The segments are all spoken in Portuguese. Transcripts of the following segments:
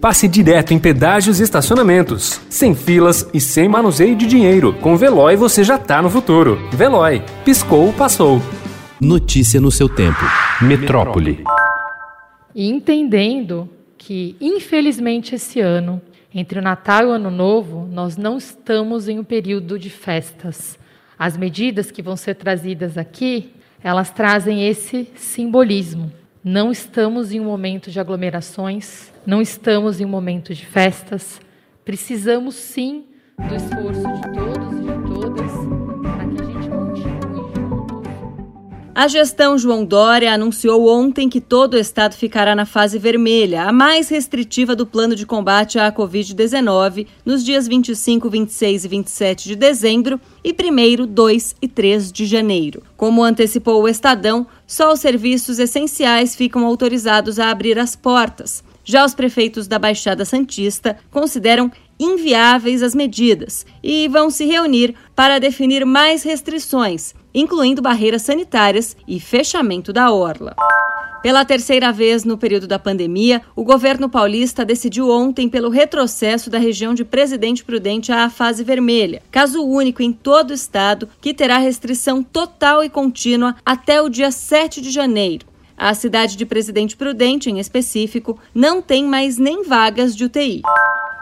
Passe direto em pedágios e estacionamentos, sem filas e sem manuseio de dinheiro. Com Veloy você já tá no futuro. Veloy, piscou, passou. Notícia no seu tempo. Metrópole. E entendendo que, infelizmente, esse ano, entre o Natal e o Ano Novo, nós não estamos em um período de festas. As medidas que vão ser trazidas aqui, elas trazem esse simbolismo. Não estamos em um momento de aglomerações, não estamos em um momento de festas. Precisamos sim do esforço de todos A gestão João Dória anunciou ontem que todo o estado ficará na fase vermelha, a mais restritiva do plano de combate à Covid-19, nos dias 25, 26 e 27 de dezembro e 1, 2 e 3 de janeiro. Como antecipou o Estadão, só os serviços essenciais ficam autorizados a abrir as portas. Já os prefeitos da Baixada Santista consideram inviáveis as medidas e vão se reunir para definir mais restrições, incluindo barreiras sanitárias e fechamento da orla. Pela terceira vez no período da pandemia, o governo paulista decidiu ontem pelo retrocesso da região de Presidente Prudente à fase vermelha, caso único em todo o estado que terá restrição total e contínua até o dia 7 de janeiro. A cidade de Presidente Prudente, em específico, não tem mais nem vagas de UTI.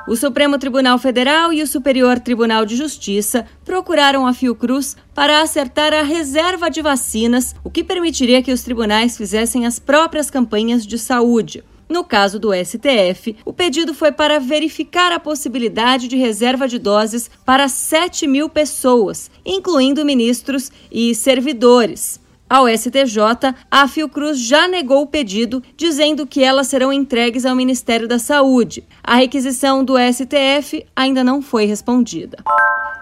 O Supremo Tribunal Federal e o Superior Tribunal de Justiça procuraram a Fiocruz para acertar a reserva de vacinas, o que permitiria que os tribunais fizessem as próprias campanhas de saúde. No caso do STF, o pedido foi para verificar a possibilidade de reserva de doses para 7 mil pessoas, incluindo ministros e servidores. Ao STJ, a Fiocruz já negou o pedido, dizendo que elas serão entregues ao Ministério da Saúde. A requisição do STF ainda não foi respondida.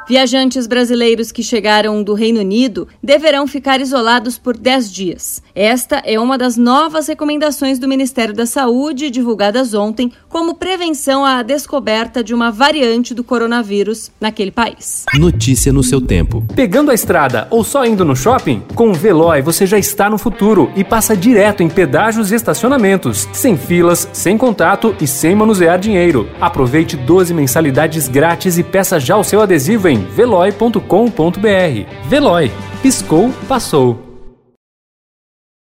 Viajantes brasileiros que chegaram do Reino Unido deverão ficar isolados por 10 dias. Esta é uma das novas recomendações do Ministério da Saúde, divulgadas ontem, como prevenção à descoberta de uma variante do coronavírus naquele país. Notícia no seu tempo. Pegando a estrada ou só indo no shopping? Com o Veloy você já está no futuro e passa direto em pedágios e estacionamentos, sem filas, sem contato e sem manusear dinheiro. Aproveite 12 mensalidades grátis e peça já o seu adesivo em veloy.com.br. Veloy, piscou, passou.